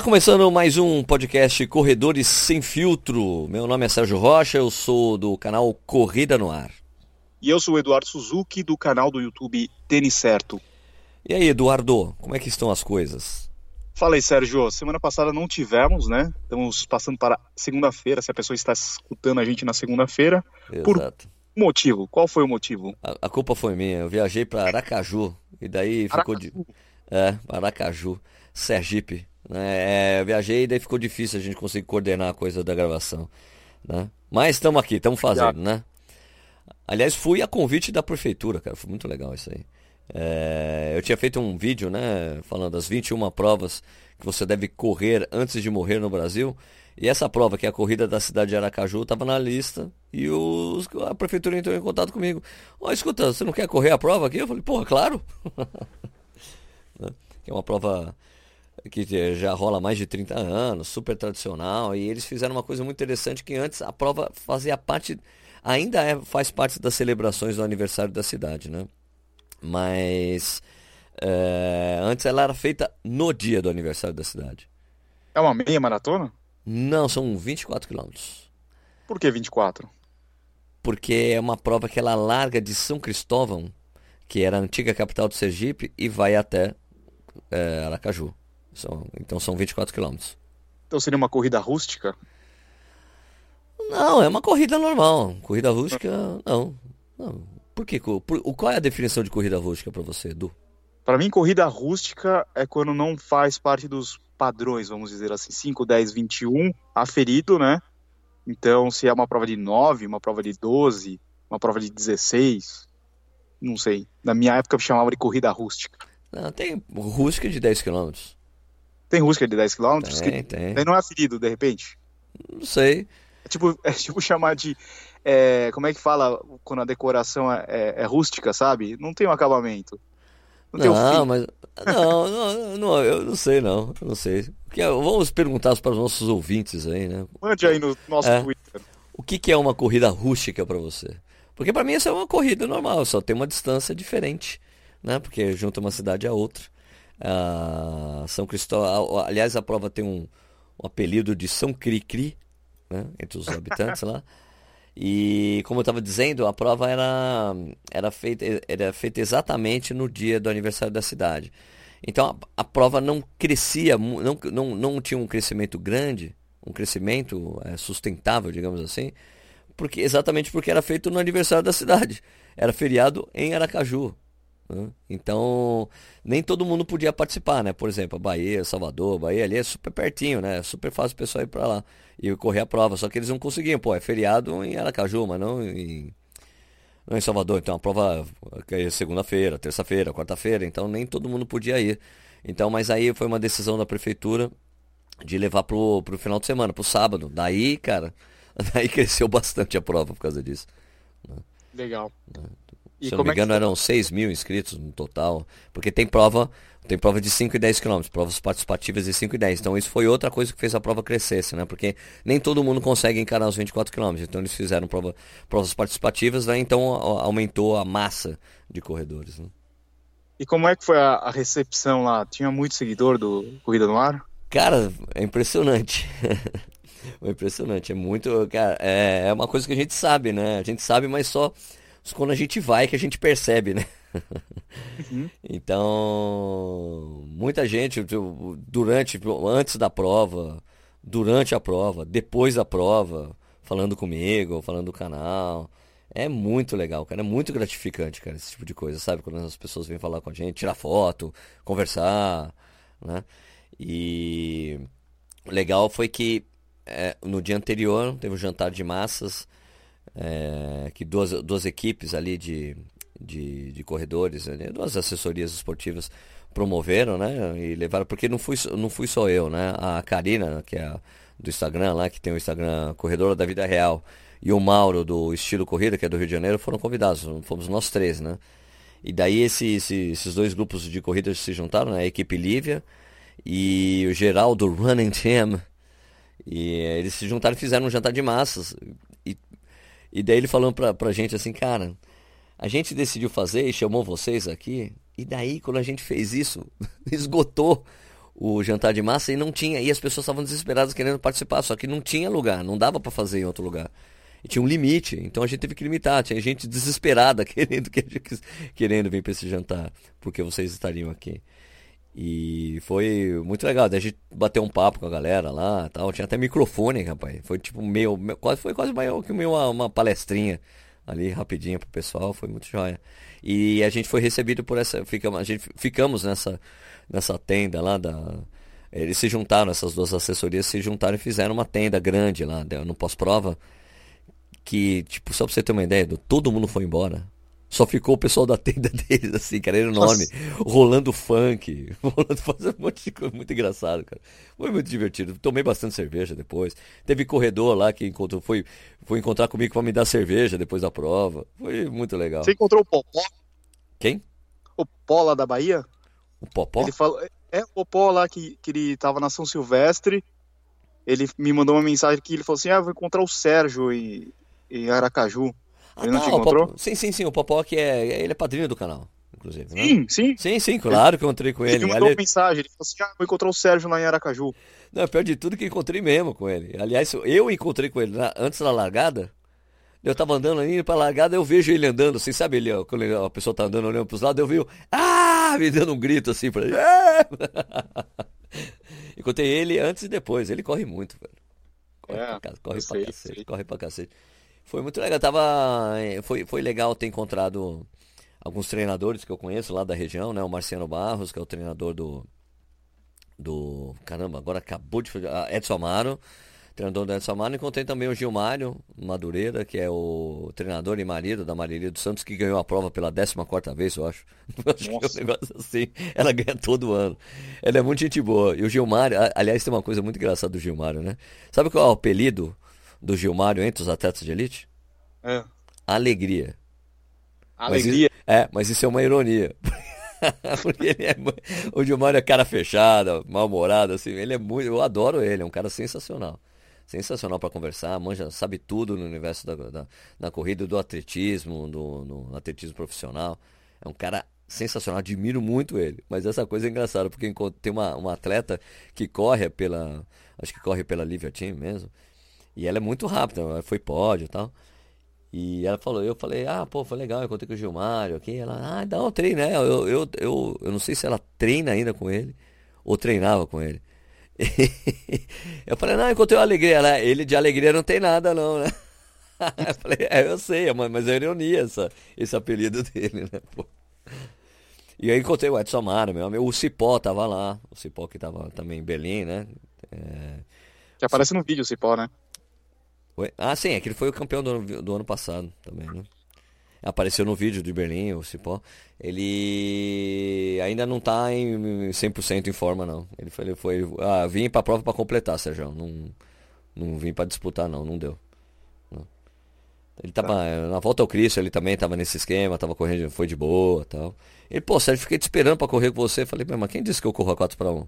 Está começando mais um podcast Corredores Sem Filtro. Meu nome é Sérgio Rocha, eu sou do canal Corrida no Ar. E eu sou o Eduardo Suzuki, do canal do YouTube Tênis Certo. E aí, Eduardo, como é que estão as coisas? Fala aí, Sérgio. Semana passada não tivemos, né? Estamos passando para segunda-feira, se a pessoa está escutando a gente na segunda-feira. Por motivo. Qual foi o motivo? A, a culpa foi minha. Eu viajei para Aracaju e daí ficou de. É, Aracaju, Sergipe. Né? É, eu viajei e daí ficou difícil a gente conseguir coordenar a coisa da gravação. Né? Mas estamos aqui, estamos fazendo, né? Aliás, fui a convite da prefeitura, cara. Foi muito legal isso aí. É, eu tinha feito um vídeo, né, falando das 21 provas que você deve correr antes de morrer no Brasil. E essa prova, que é a corrida da cidade de Aracaju, estava na lista. E os, a prefeitura entrou em contato comigo. Ó, oh, escuta, você não quer correr a prova aqui? Eu falei, porra, claro. Né? que é uma prova que já rola mais de 30 anos, super tradicional, e eles fizeram uma coisa muito interessante que antes a prova fazia parte, ainda é, faz parte das celebrações do aniversário da cidade, né? Mas é, antes ela era feita no dia do aniversário da cidade. É uma meia maratona? Não, são 24 quilômetros. Por que 24? Porque é uma prova que ela larga de São Cristóvão, que era a antiga capital do Sergipe, e vai até é, Aracaju. São, então são 24 quilômetros. Então seria uma corrida rústica? Não, é uma corrida normal. Corrida rústica, não. não. Por quê? Por, qual é a definição de corrida rústica para você, Edu? Para mim, corrida rústica é quando não faz parte dos padrões, vamos dizer assim, 5, 10, 21, aferido, né? Então, se é uma prova de 9, uma prova de 12, uma prova de 16, não sei. Na minha época eu chamava de corrida rústica. Não, tem rústica de 10 km. Tem rústica de 10 km? Tem, que... tem. Daí não é ferido, de repente? Não sei. É tipo, é tipo chamar de. É, como é que fala quando a decoração é, é, é rústica, sabe? Não tem um acabamento. Não, não um mas. Não, não, não, eu não sei, não. Eu não sei. Porque, vamos perguntar para os nossos ouvintes aí, né? Mande aí no nosso é, Twitter. O que, que é uma corrida rústica para você? Porque para mim isso é uma corrida normal, só tem uma distância diferente, né? Porque junta uma cidade a outra. Ah, São Cristóvão, aliás, a prova tem um, um apelido de São Cri-Cri, né? Entre os habitantes lá. E como eu estava dizendo, a prova era, era, feita, era feita exatamente no dia do aniversário da cidade. Então a, a prova não crescia, não, não, não tinha um crescimento grande, um crescimento é, sustentável, digamos assim, porque exatamente porque era feito no aniversário da cidade. Era feriado em Aracaju. Né? Então, nem todo mundo podia participar, né? Por exemplo, a Bahia, Salvador, Bahia ali é super pertinho, né? É super fácil o pessoal ir para lá e correr a prova. Só que eles não conseguiam, pô, é feriado em Aracaju, mas não em, não em Salvador. Então a prova é segunda-feira, terça-feira, quarta-feira, então nem todo mundo podia ir. Então, mas aí foi uma decisão da prefeitura de levar pro, pro final de semana, pro sábado. Daí, cara, daí cresceu bastante a prova por causa disso. Né? Legal. Né? E Se não me é engano, é eram 6 mil inscritos no total. Porque tem prova, tem prova de 5 e 10 quilômetros, provas participativas de 5 e 10. Então isso foi outra coisa que fez a prova crescesse, né? Porque nem todo mundo consegue encarar os 24 quilômetros. Então eles fizeram prova, provas participativas, né? então aumentou a massa de corredores. Né? E como é que foi a, a recepção lá? Tinha muito seguidor do Corrida no Ar? Cara, é impressionante. é impressionante, é muito. Cara, é, é uma coisa que a gente sabe, né? A gente sabe, mas só quando a gente vai que a gente percebe, né? Uhum. Então, muita gente durante, antes da prova, durante a prova, depois da prova, falando comigo, falando do canal. É muito legal, cara. É muito gratificante, cara, esse tipo de coisa, sabe? Quando as pessoas vêm falar com a gente, tirar foto, conversar, né? E o legal foi que é, no dia anterior teve um jantar de massas é, que duas, duas equipes ali de, de, de corredores, né, duas assessorias esportivas promoveram, né? E levaram, porque não fui, não fui só eu, né? A Karina, que é a, do Instagram lá, que tem o Instagram Corredora da Vida Real, e o Mauro do Estilo Corrida, que é do Rio de Janeiro, foram convidados, fomos nós três, né? E daí esse, esse, esses dois grupos de corridas se juntaram, né? A equipe Lívia e o Geraldo Running Team. E eles se juntaram e fizeram um jantar de massas. E daí ele falando pra, pra gente assim, cara, a gente decidiu fazer e chamou vocês aqui, e daí quando a gente fez isso, esgotou o jantar de massa e não tinha. E as pessoas estavam desesperadas querendo participar, só que não tinha lugar, não dava para fazer em outro lugar. E tinha um limite, então a gente teve que limitar. Tinha gente desesperada querendo, querendo vir para esse jantar, porque vocês estariam aqui. E foi muito legal. A gente bateu um papo com a galera lá tal. Tinha até microfone, rapaz. Foi tipo meio. quase, foi quase meio que uma, uma palestrinha ali rapidinho pro pessoal. Foi muito joia. E a gente foi recebido por essa. Ficamos, a gente, ficamos nessa, nessa tenda lá da. Eles se juntaram, essas duas assessorias se juntaram e fizeram uma tenda grande lá no pós-prova. Que, tipo, só pra você ter uma ideia, todo mundo foi embora. Só ficou o pessoal da tenda deles, assim, cara, era enorme. Nossa. Rolando funk, rolando, fazendo um monte de coisa muito engraçado, cara. Foi muito divertido. Tomei bastante cerveja depois. Teve corredor lá que encontrou, foi, foi encontrar comigo pra me dar cerveja depois da prova. Foi muito legal. Você encontrou o Popó? Quem? O Pó lá da Bahia? O Popó? Ele falou, é o Popó lá que, que ele tava na São Silvestre. Ele me mandou uma mensagem que ele falou assim: Ah, vou encontrar o Sérgio em, em Aracaju. Ah, ele não, não te encontrou? Pop... Sim, sim, sim. O Popó que é. Ele é padrinho do canal, inclusive. Sim, né? sim. Sim, sim, claro que eu encontrei com ele. Ele mandou Ali... uma mensagem, ele falou assim: ah, vou encontrar o Sérgio lá em Aracaju. Não, pior de tudo que encontrei mesmo com ele. Aliás, eu encontrei com ele na... antes da largada. Eu tava andando ali pra largada, eu vejo ele andando, assim, sabe ele, ó, quando a pessoa tá andando olhando pros lados, eu vi, ah, me dando um grito assim pra ele. Encontrei ele antes e depois, ele corre muito, velho. Corre, é, pra, corre pra cacete, corre pra cacete. Foi muito legal. Tava, eh, foi, foi legal ter encontrado alguns treinadores que eu conheço lá da região, né? O Marciano Barros, que é o treinador do. Do. Caramba, agora acabou de. Ah, Edson Amaro, treinador do Edson Amaro. Encontrei também o Gilmário Madureira, que é o treinador e marido da Marilia dos Santos, que ganhou a prova pela 14 vez, eu acho. acho que é um negócio assim. Ela ganha todo ano. Ela é muito gente boa. E o Gilmário, aliás, tem uma coisa muito engraçada do Gilmário, né? Sabe qual é o apelido? Do Gilmário entre os atletas de elite? É. Alegria. Alegria? Mas isso, é, mas isso é uma ironia. Porque ele é, o Gilmário é cara fechada, mal-humorado, assim. Ele é muito. Eu adoro ele, é um cara sensacional. Sensacional para conversar, manja, sabe tudo no universo da, da, da corrida, do atletismo, do no atletismo profissional. É um cara sensacional, admiro muito ele. Mas essa coisa é engraçada, porque tem uma, uma atleta que corre pela. Acho que corre pela Livia Team mesmo. E ela é muito rápida, foi pódio e tal. E ela falou, eu falei, ah, pô, foi legal, eu contei com o Gilmário aqui. Ela, ah, dá um treino, né? Eu, eu, eu, eu não sei se ela treina ainda com ele ou treinava com ele. eu falei, não, encontrei uma alegria. Ela, ele de alegria não tem nada, não, né? eu falei, é, eu sei, mas é ironia essa, esse apelido dele, né? Pô. E aí encontrei o Edson Amaro, meu amigo. O Cipó tava lá. O Cipó que tava também em Berlim, né? É... Que aparece no vídeo o Cipó, né? Ah, sim, é que ele foi o campeão do ano, do ano passado também, né? Apareceu no vídeo de Berlim, o Cipó. Ele ainda não tá em 100% em forma, não. Ele foi, ele foi ah, vim pra prova para completar, Sérgio. Não, não vim para disputar, não. Não deu. Não. Ele tava, tá. na volta ao Cristo, ele também tava nesse esquema, tava correndo, foi de boa tal. Ele, pô, Sérgio, fiquei te esperando para correr com você. Falei, mas quem disse que eu corro a 4 para 1?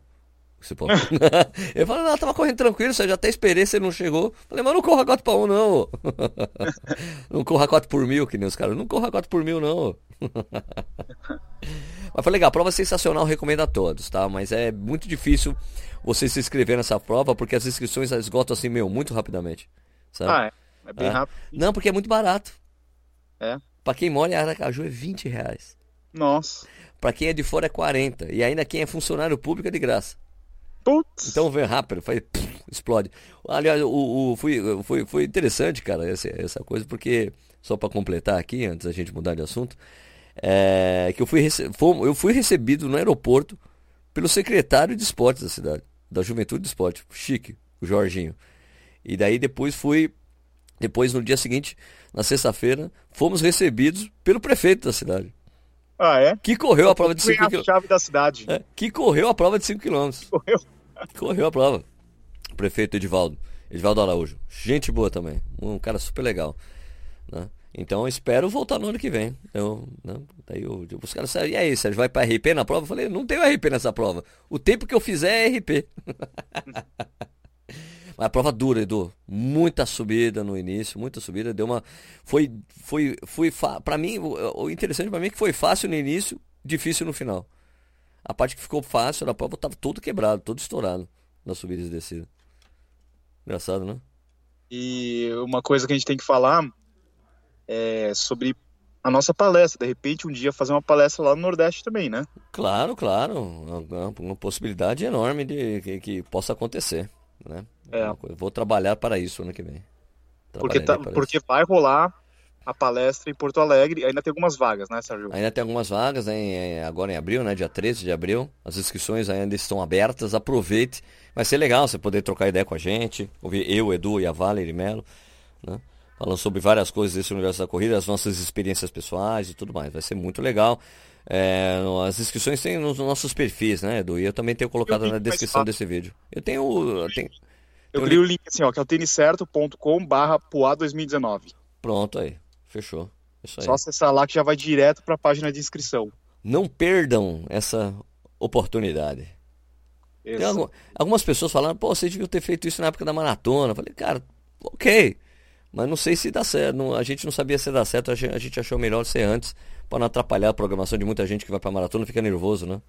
Ele falou, não, tava correndo tranquilo, você já até esperei, você não chegou. Falei, mas não corra 4 para 1 não. não corra 4 por mil, que nem os caras. Não corra 4 por mil não. mas foi legal, a prova é sensacional, recomendo a todos, tá? Mas é muito difícil você se inscrever nessa prova, porque as inscrições esgotam assim, meu, muito rapidamente. Sabe? Ah, é. É bem é. rápido. Não, porque é muito barato. É. Pra quem mora em Aracaju é 20 reais. Nossa. Pra quem é de fora é 40. E ainda quem é funcionário público é de graça. Putz. Então vem rápido, faz, explode. Aliás, o, o, foi, foi, foi interessante, cara, essa, essa coisa, porque, só para completar aqui, antes da gente mudar de assunto, é, que eu fui, eu fui recebido no aeroporto pelo secretário de esportes da cidade, da Juventude de Esporte, chique, o Jorginho. E daí depois fui, depois no dia seguinte, na sexta-feira, fomos recebidos pelo prefeito da cidade. Ah, é? Que correu a prova de 5 km. chave da cidade. É, que correu a prova de 5 km. Correu. Correu a prova. Prefeito Edivaldo. Edivaldo Araújo. Gente boa também. Um cara super legal. Né? Então eu espero voltar no ano que vem. Eu, né? Daí eu, os caras e aí, Sérgio, vai para RP na prova? Eu falei, não tenho RP nessa prova. O tempo que eu fizer é RP. Mas a prova dura, Edu. Muita subida no início, muita subida. Deu uma. Foi. Foi. foi fa... Pra mim, o interessante para mim é que foi fácil no início, difícil no final. A parte que ficou fácil da prova tava todo quebrado, todo estourado na subida e descida. Engraçado, né? E uma coisa que a gente tem que falar é sobre a nossa palestra. De repente, um dia fazer uma palestra lá no Nordeste também, né? Claro, claro. Uma, uma possibilidade enorme de que, que possa acontecer. Né? É. Vou trabalhar para isso ano que vem. Porque, tá, porque vai rolar a palestra em Porto Alegre. Ainda tem algumas vagas, né, Sérgio? Ainda tem algumas vagas, né, agora em abril, né, dia 13 de abril. As inscrições ainda estão abertas. Aproveite. Vai ser legal você poder trocar ideia com a gente. Ouvir eu, Edu e a Valerie Melo. Né? Falando sobre várias coisas desse universo da corrida, as nossas experiências pessoais e tudo mais. Vai ser muito legal. É, as inscrições tem nos nossos perfis, né, Edu? E eu também tenho colocado na descrição desse vídeo. Eu tenho. Eu, tenho, eu criei o link assim, ó, que é o têniscerto.com barra PUA 2019. Pronto aí. Fechou. Isso aí. Só acessar lá que já vai direto para a página de inscrição. Não perdam essa oportunidade. Algum, algumas pessoas falaram, pô, você devia ter feito isso na época da maratona. Eu falei, cara, ok. Mas não sei se dá certo. Não, a gente não sabia se dá certo. A gente, a gente achou melhor ser antes. Para não atrapalhar a programação de muita gente que vai pra maratona fica nervoso, né?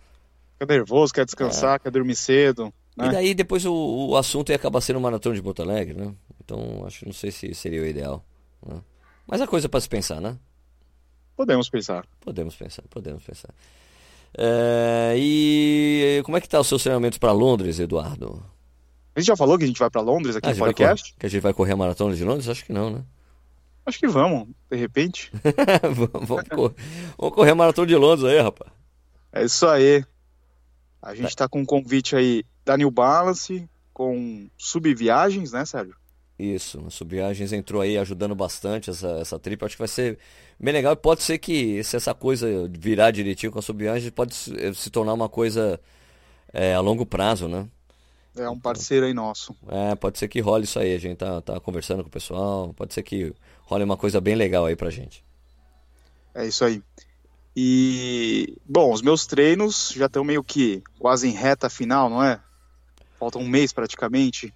Fica nervoso, quer descansar, é. quer dormir cedo. Né? E daí depois o, o assunto ia acabar sendo maratona de Porto Alegre, né? Então acho não sei se seria o ideal. Né? Mas é coisa para se pensar, né? Podemos pensar. Podemos pensar, podemos pensar. É, e como é que tá os seus treinamentos para Londres, Eduardo? A gente já falou que a gente vai para Londres aqui ah, no podcast? Que a gente vai correr a maratona de Londres? Acho que não, né? Acho que vamos, de repente. vamos, correr. vamos correr a maratona de Londres aí, rapaz. É isso aí. A gente está com um convite aí da New Balance, com subviagens, né, Sérgio? Isso, a Subviagens entrou aí ajudando bastante essa, essa trip. Acho que vai ser bem legal. Pode ser que se essa coisa virar direitinho com a Subviagens, pode se, eh, se tornar uma coisa é, a longo prazo, né? É um parceiro aí nosso. É, pode ser que role isso aí. A gente tá, tá conversando com o pessoal. Pode ser que role uma coisa bem legal aí pra gente. É isso aí. E, bom, os meus treinos já estão meio que quase em reta final, não é? Falta um mês praticamente.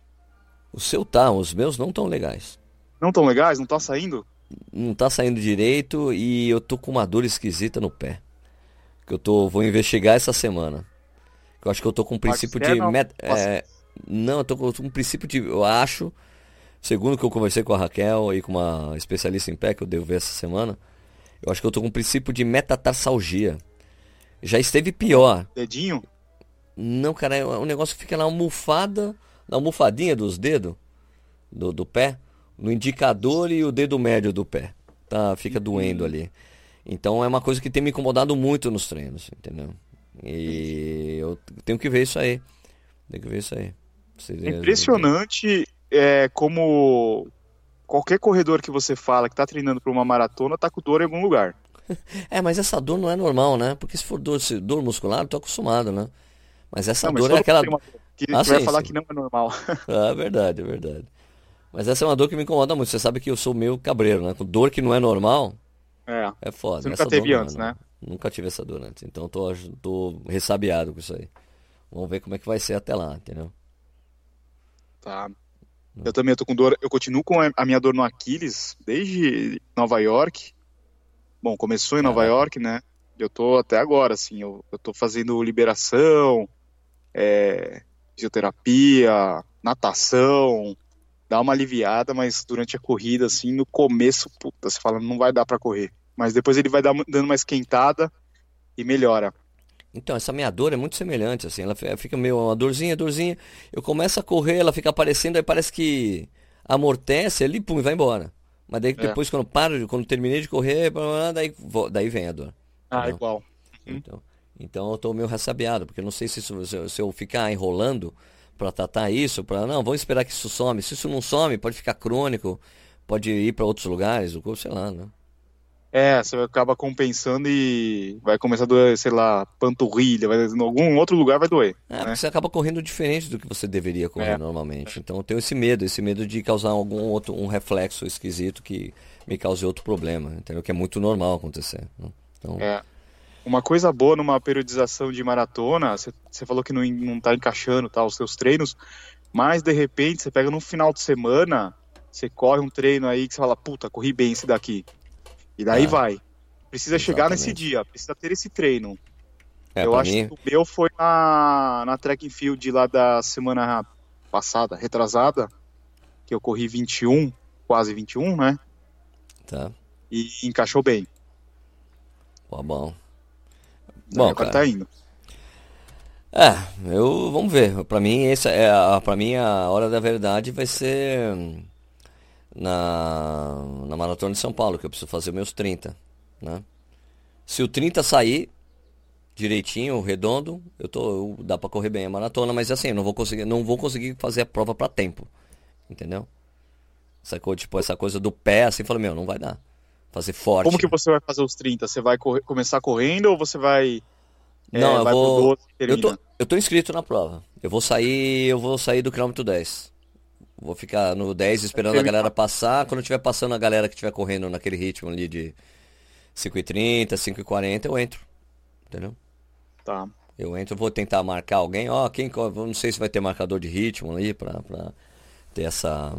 O seu tá, os meus não tão legais. Não tão legais? Não tá saindo? Não tá saindo direito e eu tô com uma dor esquisita no pé. Que eu tô, vou investigar essa semana. Eu acho que eu tô com um princípio de. Não. Met... É... não, eu tô com um princípio de. Eu acho, segundo que eu conversei com a Raquel e com uma especialista em pé que eu devo ver essa semana, eu acho que eu tô com um princípio de metatarsalgia. Já esteve pior. Dedinho? Não, cara, é um negócio que fica na almofada na almofadinha dos dedos do, do pé, no indicador e o dedo médio do pé. Tá, fica doendo ali. Então é uma coisa que tem me incomodado muito nos treinos, entendeu? E eu tenho que ver isso aí. Tenho que ver isso aí. É impressionante é, como qualquer corredor que você fala que tá treinando para uma maratona tá com dor em algum lugar. É, mas essa dor não é normal, né? Porque se for dor, se dor muscular, eu tô acostumado, né? Mas essa não, dor mas é aquela. Uma que ah, vai sim, falar sim. que não é normal. Ah, é verdade, é verdade. Mas essa é uma dor que me incomoda muito. Você sabe que eu sou meio cabreiro, né? Com dor que não é normal. É. É foda. Você nunca essa teve é antes, né? Nunca tive essa dor antes. Então tô, tô ressabiado com isso aí. Vamos ver como é que vai ser até lá, entendeu? Tá. Eu também tô com dor. Eu continuo com a minha dor no Aquiles desde Nova York. Bom, começou em Nova York, né? Eu tô até agora, assim. Eu, tô fazendo liberação, é, fisioterapia, natação, dá uma aliviada, mas durante a corrida, assim, no começo, puta, você fala, não vai dar para correr. Mas depois ele vai dar, dando uma esquentada e melhora. Então, essa minha dor é muito semelhante, assim, ela fica meio uma dorzinha, dorzinha, eu começo a correr, ela fica aparecendo, aí parece que amortece ali, pum, e vai embora. Mas daí é. depois, quando paro, quando terminei de correr, daí, daí vem a dor. Ah, entendeu? igual. Uhum. Então, então eu tô meio ressabiado, porque eu não sei se, se, se eu ficar enrolando para tratar isso, para não, vamos esperar que isso some. Se isso não some, pode ficar crônico, pode ir para outros lugares, ou sei lá, né? É, você acaba compensando e vai começar a doer, sei lá, panturrilha, vai, em algum outro lugar vai doer. É, né? porque você acaba correndo diferente do que você deveria correr é. normalmente. Então eu tenho esse medo, esse medo de causar algum outro, um reflexo esquisito que me cause outro problema, entendeu? Que é muito normal acontecer. Né? Então... É. Uma coisa boa numa periodização de maratona, você falou que não, não tá encaixando tá, os seus treinos, mas de repente você pega no final de semana, você corre um treino aí que você fala, puta, corri bem esse daqui. E daí é. vai. Precisa Exatamente. chegar nesse dia, precisa ter esse treino. É, eu acho mim... que o meu foi na, na track and field lá da semana passada, retrasada, que eu corri 21, quase 21, né? Tá. E encaixou bem. Pô, bom. Bom, cara. tá indo. É, eu vamos ver. Para mim essa é para mim a hora da verdade vai ser na na maratona de São Paulo, que eu preciso fazer meus 30, né? Se o 30 sair direitinho, redondo, eu tô eu, dá para correr bem a maratona, mas assim, eu não vou conseguir não vou conseguir fazer a prova para tempo. Entendeu? Sacou? Tipo, essa coisa do pé, assim, falou, meu, não vai dar. Fazer forte. Como que você vai fazer os 30? Você vai correr, começar correndo ou você vai. É, não, eu vou. eu, tô, eu tô inscrito na prova. Eu vou sair. Eu vou sair do quilômetro 10. Vou ficar no 10 esperando a galera passar. Quando tiver passando a galera que estiver correndo naquele ritmo ali de 5h30, 5h40, eu entro. Entendeu? Tá. Eu entro, vou tentar marcar alguém. Ó, quem. Não sei se vai ter marcador de ritmo ali pra, pra ter essa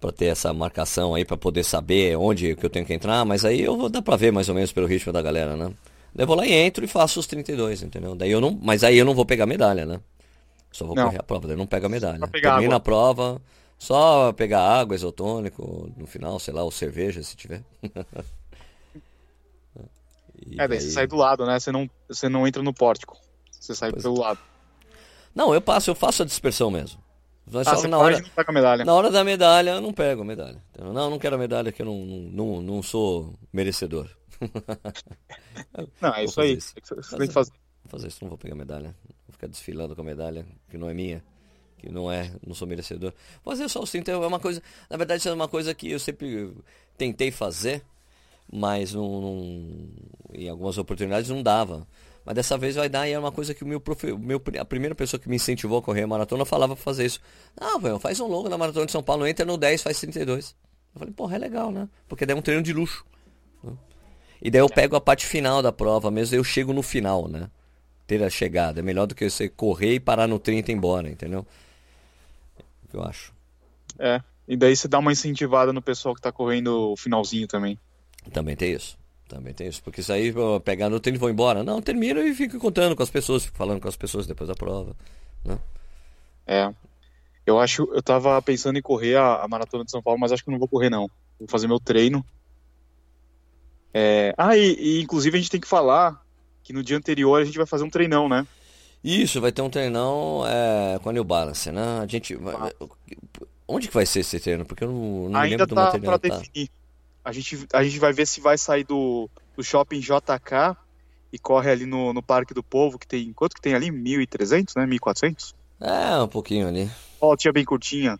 para ter essa marcação aí para poder saber onde que eu tenho que entrar, mas aí eu vou dar para ver mais ou menos pelo ritmo da galera, né? Daí eu vou lá e entro e faço os 32, entendeu? Daí eu não, mas aí eu não vou pegar medalha, né? Só vou não. correr a prova, daí eu não pego a medalha. Termina a prova, só pegar água, isotônico, no final, sei lá, ou cerveja se tiver. é, daí você sai do lado, né? Você não, você não entra no pórtico. Você sai pois pelo é. lado. Não, eu passo, eu faço a dispersão mesmo. Mas ah, na hora, medalha. na hora da medalha, eu não pego a medalha. Não, não quero a medalha que eu não, não, não sou merecedor. não, é isso aí. Isso. Que fazer. Vou fazer isso, não vou pegar a medalha. Ficar desfilando com a medalha que não é minha. Que não é, não sou merecedor. Fazer só os 30 é uma coisa. Na verdade, isso é uma coisa que eu sempre tentei fazer, mas não, não em algumas oportunidades não dava. Mas dessa vez vai dar e é uma coisa que o meu, profe... meu a primeira pessoa que me incentivou a correr a maratona falava pra fazer isso. Ah, velho, faz um longo na maratona de São Paulo, entra no 10, faz 32. Eu falei, porra, é legal, né? Porque daí é um treino de luxo. Né? E daí eu pego a parte final da prova mesmo, eu chego no final, né? Ter a chegada. É melhor do que você correr e parar no 30 e ir embora, entendeu? É o que eu acho. É. E daí você dá uma incentivada no pessoal que tá correndo o finalzinho também. Também tem isso. Também tem isso. Porque isso aí, pegar no treino e vou embora. Não, termino e fico contando com as pessoas, fico falando com as pessoas depois da prova. Né? É. Eu acho, eu tava pensando em correr a, a, maratona de São Paulo, mas acho que não vou correr não. Vou fazer meu treino. É... Ah, e, e, inclusive a gente tem que falar que no dia anterior a gente vai fazer um treinão, né? Isso, vai ter um treinão é, com a New Balance, né? A gente. Ah. Onde que vai ser esse treino? Porque eu não, não Ainda lembro tá do material. Pra tá. definir. A gente, a gente vai ver se vai sair do, do shopping JK e corre ali no, no Parque do Povo, que tem. Quanto que tem ali? 1.300, né? 1.400? É, um pouquinho ali. Ó, tinha bem curtinha.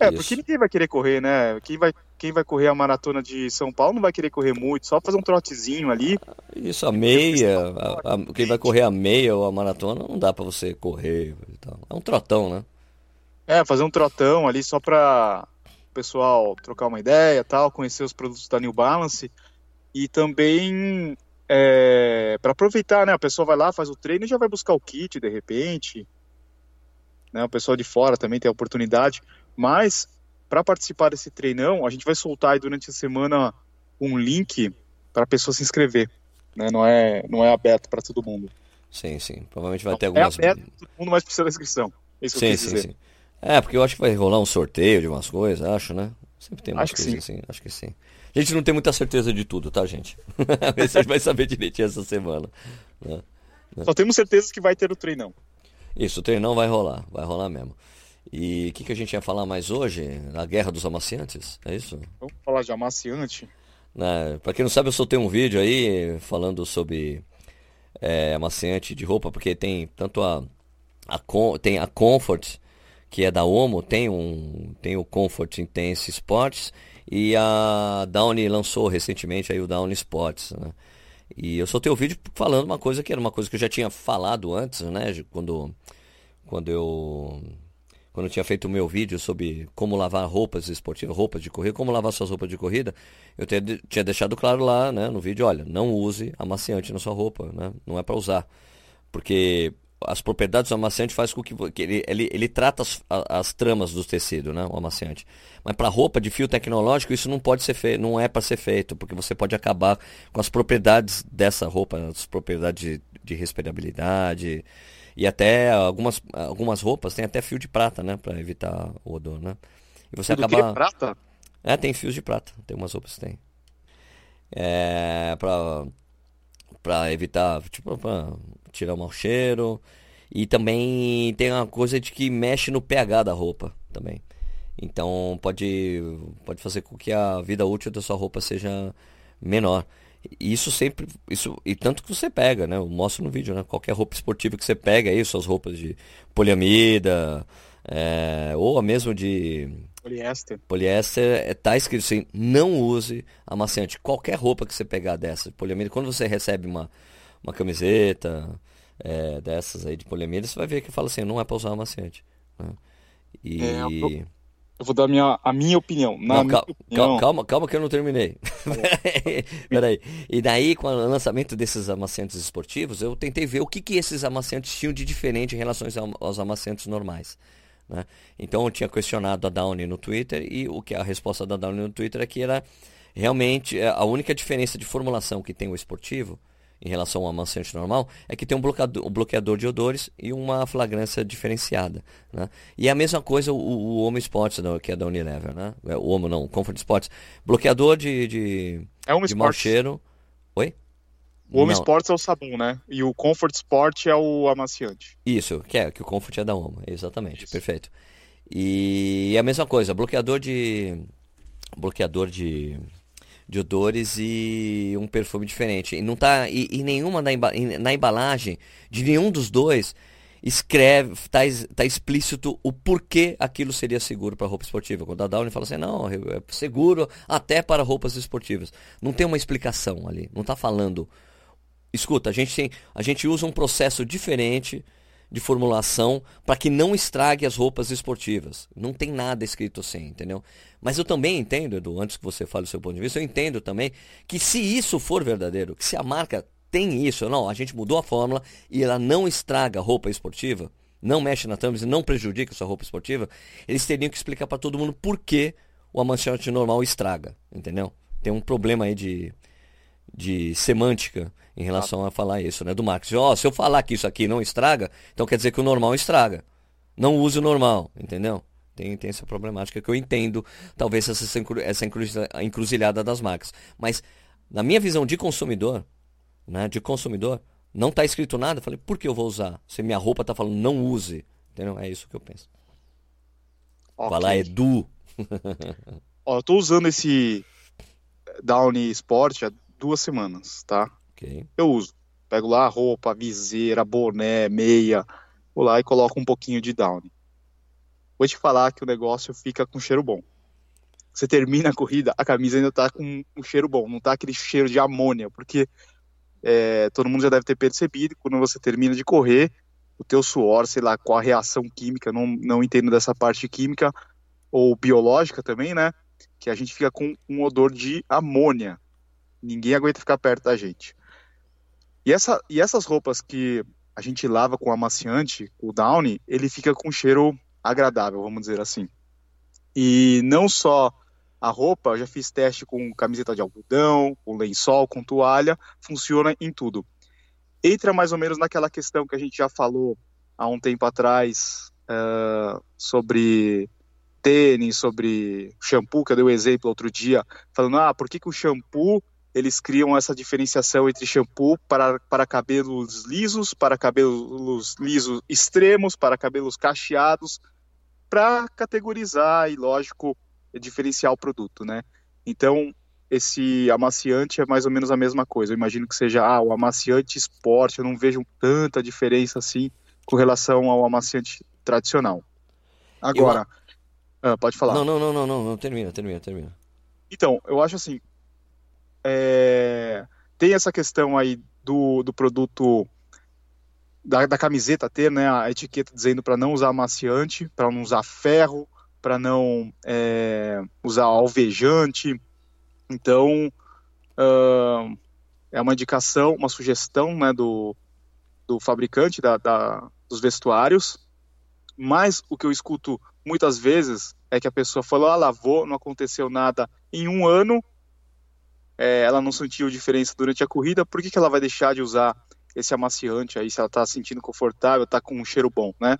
É, Isso. porque ninguém vai querer correr, né? Quem vai, quem vai correr a maratona de São Paulo não vai querer correr muito, só fazer um trotezinho ali. Isso, a meia. A, a, quem vai correr a meia ou a maratona não dá para você correr e tal. É um trotão, né? É, fazer um trotão ali só pra o pessoal trocar uma ideia, tal, conhecer os produtos da New Balance e também é, para aproveitar, né? A pessoa vai lá, faz o treino e já vai buscar o kit de repente. Né, o pessoal de fora também tem a oportunidade, mas para participar desse treinão, a gente vai soltar aí durante a semana um link para a pessoa se inscrever. Né? Não, é, não é aberto para todo mundo. Sim, sim. Provavelmente vai ter algumas. É aberto, todo mundo mais precisa da inscrição. É isso sim, sim, dizer. sim. É, porque eu acho que vai rolar um sorteio de umas coisas, acho, né? Sempre tem umas acho coisas assim, acho que sim. A gente não tem muita certeza de tudo, tá, gente? a gente vai saber direitinho essa semana. Né? Só temos certeza que vai ter o treinão. Isso, o treinão vai rolar, vai rolar mesmo. E o que, que a gente ia falar mais hoje? A Guerra dos Amaciantes, é isso? Vamos falar de amaciante. Né? Pra quem não sabe, eu soltei um vídeo aí falando sobre é, amaciante de roupa, porque tem tanto a, a, tem a Comfort que é da Omo, tem, um, tem o Comfort Intense Sports e a Downy lançou recentemente aí o Downy Sports, né? E eu soltei o vídeo falando uma coisa que era uma coisa que eu já tinha falado antes, né? Quando, quando eu quando eu tinha feito o meu vídeo sobre como lavar roupas esportivas, roupas de corrida, como lavar suas roupas de corrida, eu tinha deixado claro lá, né, no vídeo, olha, não use amaciante na sua roupa, né? Não é para usar. Porque as propriedades do amaciante faz com que, que ele, ele, ele, trata as, as tramas do tecido, né, o amaciante. Mas para roupa de fio tecnológico isso não pode ser feito, não é para ser feito, porque você pode acabar com as propriedades dessa roupa, as propriedades de respirabilidade. E até algumas, algumas roupas tem até fio de prata, né? Pra evitar o odor, né? E você Tudo acaba. prata? É, tem fios de prata. Tem umas roupas que tem. É. Pra, pra evitar. Tipo, pra tirar o mau cheiro. E também tem uma coisa de que mexe no pH da roupa também. Então pode, pode fazer com que a vida útil da sua roupa seja menor. E Isso sempre, isso, e tanto que você pega, né? Eu mostro no vídeo, né? Qualquer roupa esportiva que você pega aí, suas roupas de poliamida, é, ou a mesmo de Poliéster. poliéster, é, tá escrito assim, não use amaciante. Qualquer roupa que você pegar dessa de poliamida, quando você recebe uma, uma camiseta é, dessas aí de poliamida, você vai ver que fala assim, não é para usar amaciante. né? E... É, eu- Eu vou dar a minha, a minha opinião. Na Não, minha cal- opinião, cal- calma, calma que eu não terminei. Peraí. E daí, com o lançamento desses amaciantes esportivos, eu tentei ver o que, que esses amaciantes tinham de diferente em relação aos- aos amaciantes normais. né? Então eu tinha questionado a Downy no Twitter e o que a resposta da Downy no Twitter é que era realmente é, a única diferença de formulação que tem o esportivo em relação ao amaciante normal é que tem um bloqueador, um bloqueador de odores e uma flagrância diferenciada. Né? E é a mesma coisa o, o Homo Sports, né, que é da Unilever, né? É, O Homo não, o Comfort Sports. Bloqueador de, de, é um de mau cheiro. Oi? O Home Não. Sports é o sabão, né? E o Comfort Sport é o amaciante. Isso, que é que o Comfort é da Homo, exatamente, Isso. perfeito. E a mesma coisa, bloqueador de bloqueador de, de odores e um perfume diferente. E não tá e, e nenhuma na, emba- em- na embalagem de nenhum dos dois escreve, tá, tá explícito o porquê aquilo seria seguro para roupa esportiva. Quando a Downy fala assim, não, é seguro até para roupas esportivas. Não tem uma explicação ali, não tá falando Escuta, a gente tem, a gente usa um processo diferente de formulação para que não estrague as roupas esportivas. Não tem nada escrito assim, entendeu? Mas eu também entendo, Edu, antes que você fale o seu ponto de vista, eu entendo também que se isso for verdadeiro, que se a marca tem isso, não, a gente mudou a fórmula e ela não estraga a roupa esportiva, não mexe na thumbs e não prejudica a sua roupa esportiva, eles teriam que explicar para todo mundo por que o amaciante normal estraga, entendeu? Tem um problema aí de de semântica em relação a falar isso, né? Do marketing. Ó, se eu falar que isso aqui não estraga, então quer dizer que o normal estraga. Não use o normal, entendeu? Tem, tem essa problemática que eu entendo, talvez essa, essa encruzilhada das marcas. Mas, na minha visão de consumidor, né? De consumidor, não está escrito nada. Eu falei, por que eu vou usar? Se minha roupa está falando não use, entendeu? É isso que eu penso. Ok. Vai lá, Edu. Ó, eu tô usando esse Downy Sport há duas semanas, tá? Ok. Eu uso. Pego lá roupa, viseira, boné, meia. Vou lá e coloco um pouquinho de Downy. Vou te falar que o negócio fica com cheiro bom. Você termina a corrida, a camisa ainda tá com um cheiro bom, não tá aquele cheiro de amônia, porque é, todo mundo já deve ter percebido quando você termina de correr, o teu suor, sei lá, qual a reação química, não, não entendo dessa parte química ou biológica também, né? Que a gente fica com um odor de amônia. Ninguém aguenta ficar perto da gente. E, essa, e essas roupas que a gente lava com amaciante, o Downy, ele fica com um cheiro agradável, vamos dizer assim. E não só a roupa, eu já fiz teste com camiseta de algodão, com lençol, com toalha, funciona em tudo. Entra mais ou menos naquela questão que a gente já falou há um tempo atrás uh, sobre tênis, sobre shampoo, que eu dei o um exemplo outro dia, falando, ah, por que, que o shampoo eles criam essa diferenciação entre shampoo para, para cabelos lisos, para cabelos lisos extremos, para cabelos cacheados, para categorizar e, lógico, diferenciar o produto, né? Então, esse amaciante é mais ou menos a mesma coisa. Eu imagino que seja ah, o amaciante esporte, eu não vejo tanta diferença assim com relação ao amaciante tradicional. Agora, eu... ah, pode falar. Não, não, não, não, não, não, termina, termina, termina. Então, eu acho assim, é... tem essa questão aí do, do produto da, da, camiseta ter, né, a etiqueta dizendo para não usar amaciante, para não usar ferro, para não é, usar alvejante. Então, uh, é uma indicação, uma sugestão né, do, do fabricante da, da, dos vestuários. Mas o que eu escuto muitas vezes é que a pessoa falou, ah, lavou, não aconteceu nada em um ano, é, ela não sentiu diferença durante a corrida, por que, que ela vai deixar de usar esse amaciante aí, se ela tá sentindo confortável, tá com um cheiro bom, né?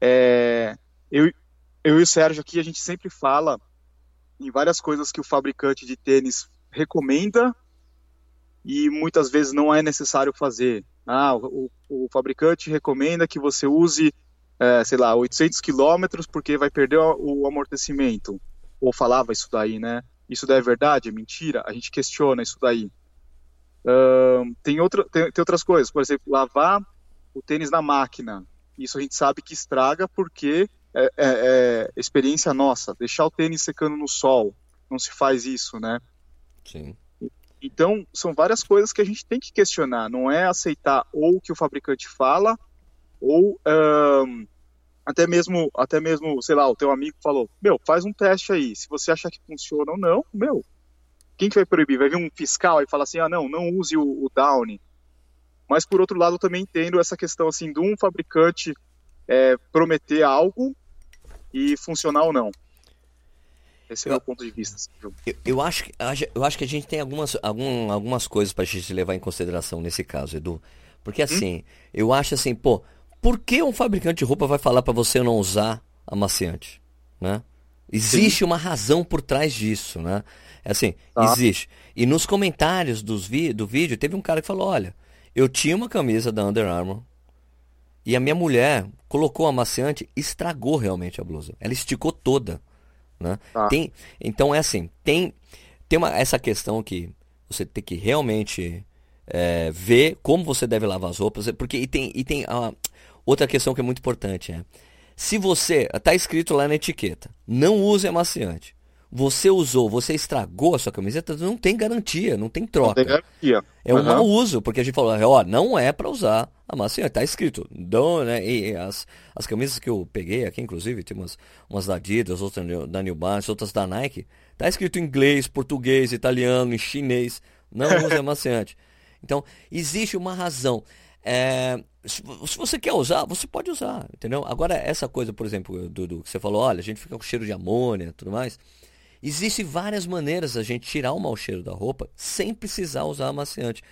É, eu, eu e o Sérgio aqui, a gente sempre fala em várias coisas que o fabricante de tênis recomenda e muitas vezes não é necessário fazer. Ah, o, o fabricante recomenda que você use, é, sei lá, 800 quilômetros porque vai perder o, o amortecimento. Ou falava isso daí, né? Isso daí é verdade? É mentira? A gente questiona isso daí. Uh, tem, outra, tem, tem outras coisas, por exemplo, lavar o tênis na máquina. Isso a gente sabe que estraga porque é, é, é, experiência nossa. Deixar o tênis secando no sol, não se faz isso, né? Sim. Então, são várias coisas que a gente tem que questionar. Não é aceitar ou o que o fabricante fala, ou um, até mesmo, até mesmo, sei lá, o teu amigo falou, meu, faz um teste aí. Se você achar que funciona ou não, meu, quem que vai proibir? Vai vir um fiscal e falar assim, ah, não, não use o, o Downy. Mas, por outro lado, eu também entendo essa questão, assim, de um fabricante é, prometer algo e funcionar ou não. Esse é o ponto de vista. Assim, eu, eu, acho, eu acho que a gente tem algumas, algum, algumas coisas para a gente levar em consideração nesse caso, Edu. Porque hum? assim, hum? eu acho assim, pô, por que um fabricante de roupa vai falar para você não usar amaciante? Né? Existe Sim. uma razão por trás disso, né? É assim, tá. existe. E nos comentários dos vi do vídeo, teve um cara que falou, olha, eu tinha uma camisa da Under Armour e a minha mulher colocou amaciante, estragou realmente a blusa. Ela esticou toda. Né? Ah. Tem, então é assim, tem, tem uma, essa questão que você tem que realmente é, ver como você deve lavar as roupas, porque e tem, e tem a, outra questão que é muito importante. É, se você, está escrito lá na etiqueta, não use amaciante, você usou, você estragou a sua camiseta, não tem garantia, não tem troca. Não tem garantia. É um mau uso, porque a gente falou, ó, não é para usar amaciante, tá escrito. Don't, né? E, as, as camisas que eu peguei aqui, inclusive, tem umas, umas da Adidas, outras da New Balance, outras da Nike, tá escrito em inglês, português, italiano, em chinês, não use amaciante. Então, existe uma razão. É, se, se, você quer usar, você pode usar, entendeu? Agora, essa coisa, por exemplo, do, que você falou, olha, a gente fica com cheiro de amônia tudo mais. Existem várias maneiras a gente tirar o mau cheiro da roupa sem precisar usar amaciante.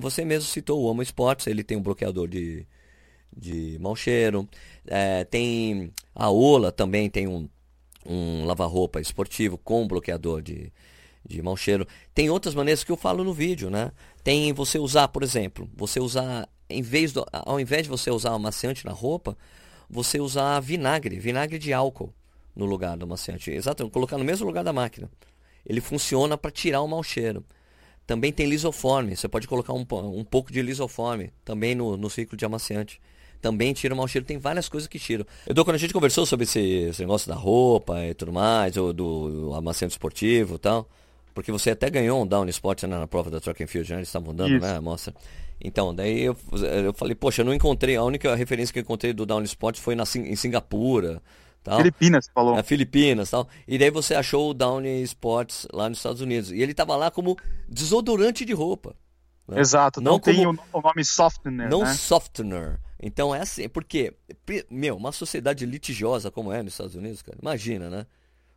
Você mesmo citou o Homo Sports, ele tem um bloqueador de, de mau cheiro. É, tem a Ola também tem um, um lava-roupa esportivo com bloqueador de, de mau cheiro. Tem outras maneiras que eu falo no vídeo, né? Tem você usar, por exemplo, você usar, em vez do, ao invés de você usar amaciante na roupa, você usar vinagre, vinagre de álcool no lugar do amaciante. Exato, colocar no mesmo lugar da máquina. Ele funciona para tirar o mau cheiro. Também tem lisoforme, você pode colocar um, um pouco de lisoforme também no, no ciclo de amaciante. Também tira o mau cheiro, tem várias coisas que tiram. Edu, quando a gente conversou sobre esse, esse negócio da roupa e tudo mais, ou do, do amaciante esportivo e tal, porque você até ganhou um Down Sport né, na prova da Track and Field, né? Eles estavam dando, Isso. né? Mostra. Então, daí eu, eu falei, poxa, eu não encontrei, a única referência que eu encontrei do Down Sport foi na, em Singapura, Tal. Filipinas, falou. É, Filipinas, tal. E daí você achou o Downy Sports lá nos Estados Unidos. E ele tava lá como desodorante de roupa. Né? Exato, não, não tem como... o nome softener. Não né? softener. Então é assim, porque, meu, uma sociedade litigiosa como é nos Estados Unidos, cara, imagina, né?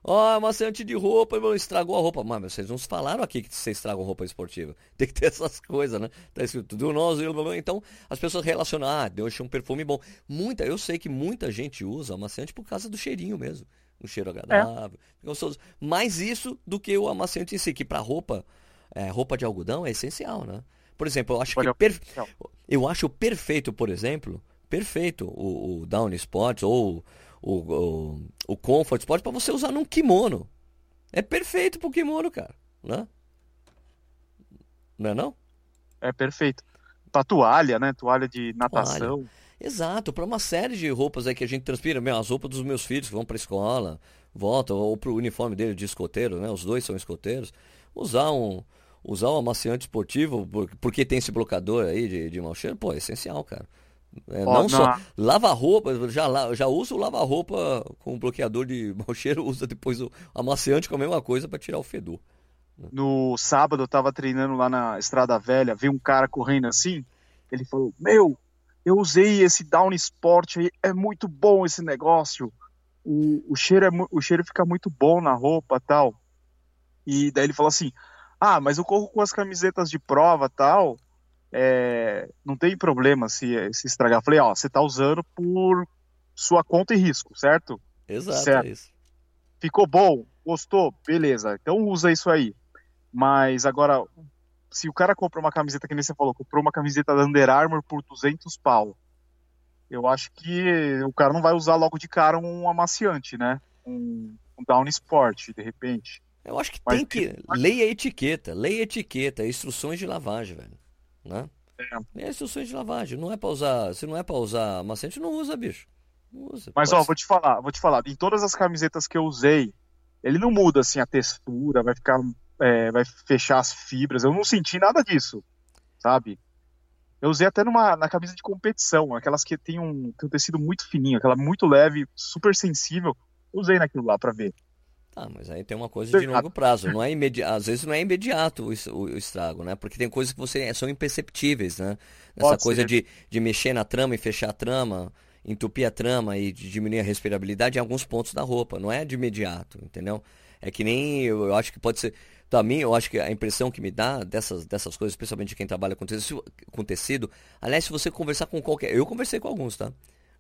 Ó, oh, amaciante de roupa, irmão, estragou a roupa. Mas vocês não falaram aqui que você estragam roupa esportiva. Tem que ter essas coisas, né? Tá escrito do nós, então as pessoas relacionam, ah, deixa um perfume bom. Muita, eu sei que muita gente usa amaciante por causa do cheirinho mesmo. Um cheiro agradável, é. gostoso. Mais isso do que o amaciante em si, que para roupa, é, roupa de algodão é essencial, né? Por exemplo, eu acho que per... eu acho perfeito, por exemplo, perfeito o, o Down Sports ou o, o, o Comfort Sport para você usar num kimono. É perfeito pro kimono, cara. Né? Não é não? É perfeito. Pra toalha, né? Toalha de natação. Toalha. Exato, para uma série de roupas aí que a gente transpira, meu, as roupas dos meus filhos que vão para escola, voltam, ou pro uniforme dele de escoteiro, né? Os dois são escoteiros. Usar um, usar um amaciante esportivo, porque tem esse blocador aí de, de mau cheiro, pô, é essencial, cara. É, não, só lava-roupa, já, já usa o lava-roupa com bloqueador de mau cheiro, usa depois o amaciante com a mesma coisa para tirar o fedor. No sábado eu tava treinando lá na Estrada Velha, vi um cara correndo assim, ele falou: Meu, eu usei esse Down Sport aí, é muito bom esse negócio. O, o, cheiro, é, o cheiro fica muito bom na roupa tal. E daí ele falou assim: Ah, mas eu corro com as camisetas de prova tal é, não tem problema se, se estragar. Eu falei, ó, você tá usando por sua conta e risco, certo? Exato, certo. é isso. Ficou bom? Gostou? Beleza, então usa isso aí. Mas agora, se o cara compra uma camiseta, que nem você falou, comprou uma camiseta da Under Armour por 200 pau, eu acho que o cara não vai usar logo de cara um amaciante, né? Um, um Down Sport, de repente. Eu acho que Mas tem que. Leia a etiqueta, leia a etiqueta, instruções de lavagem, velho. Né? É. Instruções de lavagem. Não é pra usar. Se não é pra usar amaciante, não usa, bicho. Não usa. Mas ó, ser. vou te falar, vou te falar. Em todas as camisetas que eu usei, ele não muda assim a textura, vai ficar. É, vai fechar as fibras. Eu não senti nada disso, sabe? Eu usei até numa, na camisa de competição, aquelas que tem um, tem um tecido muito fininho, aquela muito leve, super sensível. usei naquilo lá para ver. Ah, mas aí tem uma coisa de longo prazo, não é imediato, às vezes não é imediato o, estrago, né? Porque tem coisas que você são imperceptíveis, né? Essa Pode coisa de, de mexer na trama e fechar a trama, entupir a trama e diminuir a respirabilidade em alguns pontos da roupa, não é de imediato, entendeu? É que nem eu, eu acho que pode ser para mim, eu acho que a impressão que me dá dessas, dessas coisas, especialmente quem trabalha com tecido, com tecido, aliás, se você conversar com qualquer. Eu conversei com alguns, tá?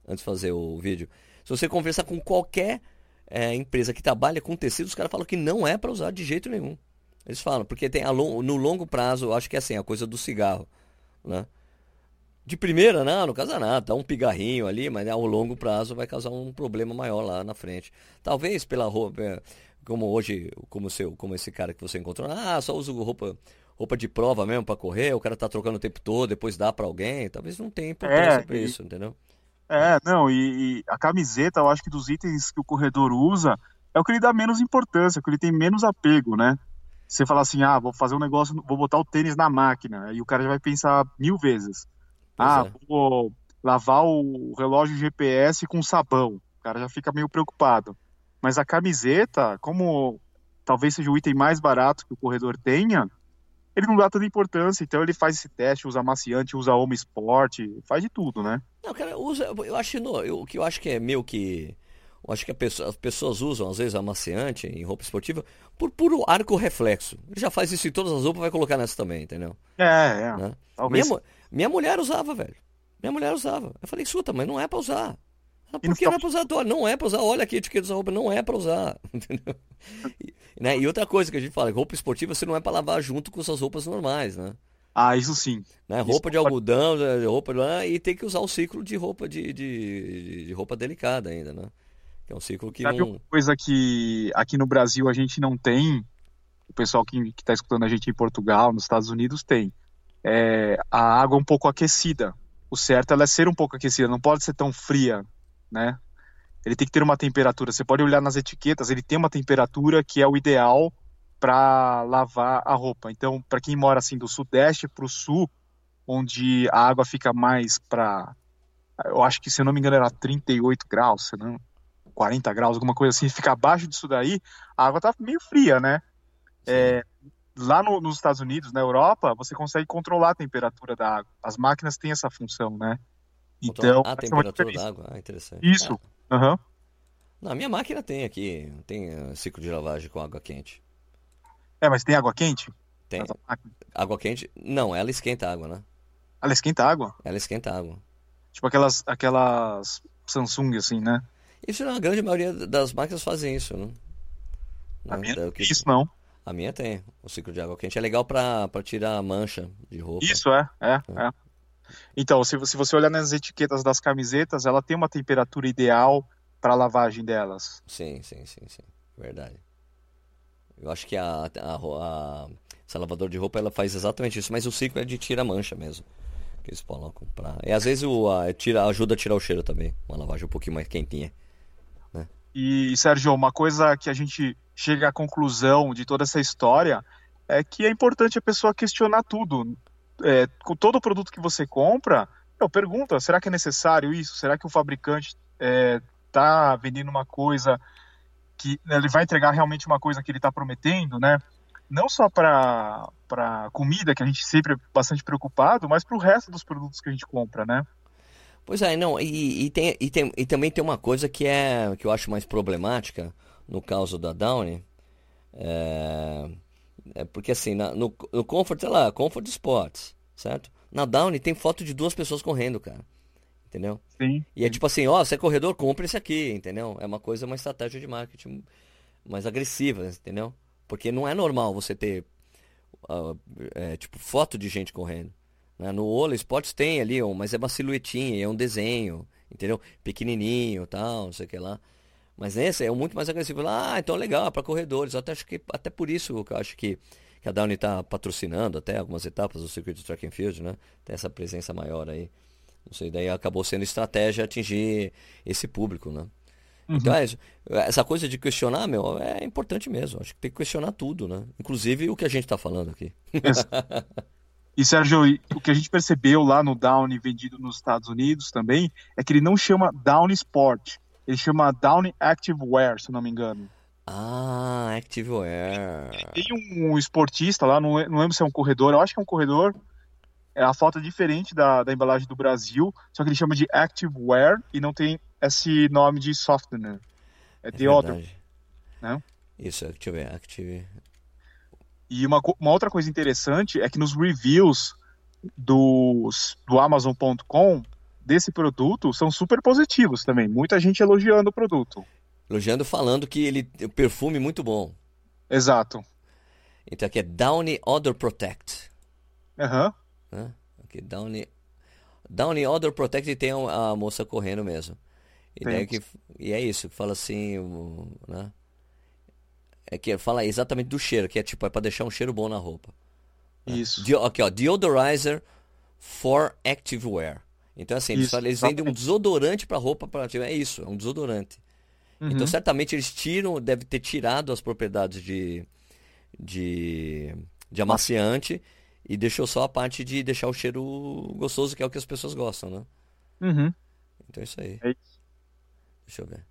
Antes de fazer o vídeo. Se você conversar com qualquer é, empresa que trabalha com tecido, os caras falam que não é para usar de jeito nenhum. Eles falam, porque tem long, no longo prazo, acho que é assim, a coisa do cigarro, né? De primeira, não, não causa nada, dá um pigarrinho ali, mas ao longo prazo vai causar um problema maior lá na frente. Talvez pela roupa, como hoje, como seu, como esse cara que você encontrou, ah, só uso roupa roupa de prova mesmo para correr, o cara tá trocando o tempo todo, depois dá para alguém, talvez não tenha importância é, pra isso, entendeu? É, não, e, e, a camiseta, eu acho que dos itens que o corredor usa, é o que ele dá menos importância, é o que ele tem menos apego, né? Você fala assim, ah, vou fazer um negócio, vou botar o tênis na máquina, aí o cara já vai pensar mil vezes. Pois ah, é. vou lavar o relógio GPS com sabão, o cara já fica meio preocupado. Mas a camiseta, como talvez seja o item mais barato que o corredor tenha, ele não dá tanta importância, então ele faz esse teste, usa amaciante, usa Home Sport, faz de tudo, né? Não, cara, usa, eu acho, não, eu, o que eu acho que é meio que eu acho que pessoa, as pessoas usam, às vezes, amaciante em roupa esportiva por puro arco reflexo. Ele já faz isso em todas as roupas, vai colocar nessa também, entendeu? É, é. Né? Talvez... Minha, minha mulher usava, velho. Minha mulher usava. Eu falei, escuta, mas não é pra usar. Por que não é pra usar toalha? Não é pra usar. Olha aqui a etiqueta dessa roupa, não é pra usar. Entendeu? E, né? e outra coisa que a gente fala, roupa esportiva você não é pra lavar junto com suas roupas normais, né? Ah, isso sim. Né? Roupa de algodão, né? roupa lá, e tem que usar o ciclo de roupa de, de, de, roupa delicada ainda, né? É um ciclo que Sabe não... uma coisa que aqui no Brasil a gente não tem, o pessoal que está escutando a gente em Portugal, nos Estados Unidos tem, é a água um pouco aquecida. O certo é ela é ser um pouco aquecida, não pode ser tão fria né? Ele tem que ter uma temperatura. Você pode olhar nas etiquetas, ele tem uma temperatura que é o ideal para lavar a roupa. Então, para quem mora assim do sudeste para o sul, onde a água fica mais para, eu acho que se eu não me engano era 38 graus, se não 40 graus, alguma coisa assim, fica abaixo disso daí, a água tá meio fria, né? É, lá no, nos Estados Unidos, na Europa, você consegue controlar a temperatura da água. As máquinas têm essa função, né? Então, a temperatura da água, ah, interessante. Isso. É. Uhum. Não, a minha máquina tem aqui, tem uh, ciclo de lavagem com água quente. É, mas tem água quente? Tem. Água quente? Não, ela esquenta a água, né? Ela esquenta a água? Ela esquenta a água. Tipo aquelas, aquelas Samsung, assim, né? Isso, a grande maioria das máquinas fazem isso, né? A minha não isso não. A minha tem, o ciclo de água quente. É legal pra, pra tirar mancha de roupa. Isso, é, é, é. é. Então, se, se você olhar nas etiquetas das camisetas, ela tem uma temperatura ideal para a lavagem delas. Sim, sim, sim, sim. Verdade. Eu acho que a, a, a, essa lavadora de roupa ela faz exatamente isso, mas o ciclo é de tira mancha mesmo. Que eles colocam pra. E às vezes o, a, tira, ajuda a tirar o cheiro também. Uma lavagem um pouquinho mais quentinha. Né? E, Sérgio, uma coisa que a gente chega à conclusão de toda essa história é que é importante a pessoa questionar tudo é, com todo produto que você compra, eu pergunto, será que é necessário isso? Será que o fabricante está é, vendendo uma coisa que né, ele vai entregar realmente uma coisa que ele está prometendo, né? Não só para para comida que a gente sempre é bastante preocupado, mas para o resto dos produtos que a gente compra, né? Pois é, não, e, e, tem, e, tem, e também tem uma coisa que é que eu acho mais problemática no caso da Downy, é, é porque assim, na, no, no Comfort, sei lá, Comfort Sports, certo? Na Downy tem foto de duas pessoas correndo, cara. Entendeu? Sim. E é tipo assim, ó, você é corredor, compra esse aqui, entendeu? É uma coisa, uma estratégia de marketing mais agressiva, entendeu? Porque não é normal você ter, uh, é, tipo, foto de gente correndo. Né? No Ola Sports tem ali, mas é uma silhuetinha, é um desenho, entendeu? Pequenininho tal, não sei o que lá. Mas esse é muito mais agressivo. Ah, então legal, para corredores. Até acho que até por isso que eu acho que, que a Downy está patrocinando até algumas etapas do circuito do track and field, né? Tem essa presença maior aí. Não sei, daí acabou sendo estratégia atingir esse público, né? Uhum. Então, é, essa coisa de questionar, meu, é importante mesmo. Acho que tem que questionar tudo, né? Inclusive o que a gente está falando aqui. e, Sérgio, o que a gente percebeu lá no Downy vendido nos Estados Unidos também é que ele não chama Downy Sport. Ele chama Downy Active Wear, se não me engano. Ah, Active Wear. Tem um esportista lá, não, lembro se é um corredor, eu acho que é um corredor é a foto é diferente da, da embalagem do Brasil, só que ele chama de Active Wear e não tem esse nome de softener. É, é deodorant. Né? Isso, Active, Active. E uma, uma outra coisa interessante é que nos reviews dos, do Amazon.com desse produto são super positivos também. Muita gente elogiando o produto. Elogiando, falando que ele o perfume muito bom. Exato. Então aqui é Downy Odor Protect. Aham. Uhum. Aqui, Downy, Downy Odor Protect tem a moça correndo mesmo. E, daí que, e é isso, que fala assim, né? É que fala exatamente do cheiro, que é tipo, é pra deixar um cheiro bom na roupa. Né? Isso. De, aqui, ó, Deodorizer for Active Wear. Então, assim, eles, eles vendem um desodorante pra roupa, pra, é isso, é um desodorante. Uhum. Então, certamente eles tiram, deve ter tirado as propriedades de, de, de amaciante e deixou só a parte de deixar o cheiro gostoso, que é o que as pessoas gostam, né? Uhum. Então é isso aí. É isso. Deixa eu ver.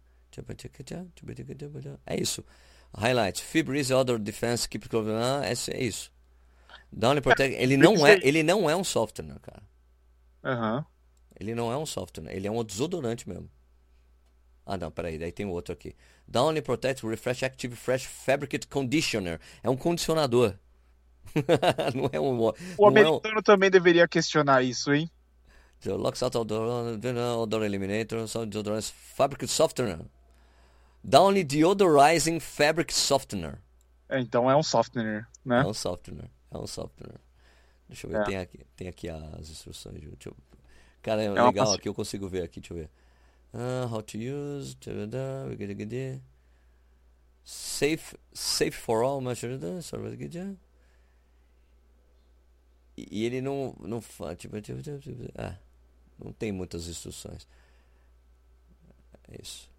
É isso. Highlights. Febreze Other Defense Keep é isso. Downy Protect. Ele não é, ele não é um software, né, cara. Uhum. Ele não é um software, ele é um desodorante mesmo. Ah, não, peraí, daí tem outro aqui. Downy Protect Refresh Active Fresh Fabricate Conditioner. É um condicionador. não é um. O americano é um... também deveria questionar isso, hein? The Locks Out Odor, Odor Eliminator, Deodorant Fabric Softener. Downy Deodorizing Fabric Softener. É, então é um softener, né? É um softener. É um softener. Deixa eu ver, é. tem, aqui, tem aqui as instruções. Deixa eu... Cara, é, é legal, aqui eu consigo ver aqui, deixa eu ver. Uh, how to use, safe, safe for all, e ele não não tipo, tipo, tipo, tipo, ah, não tem muitas instruções. É isso.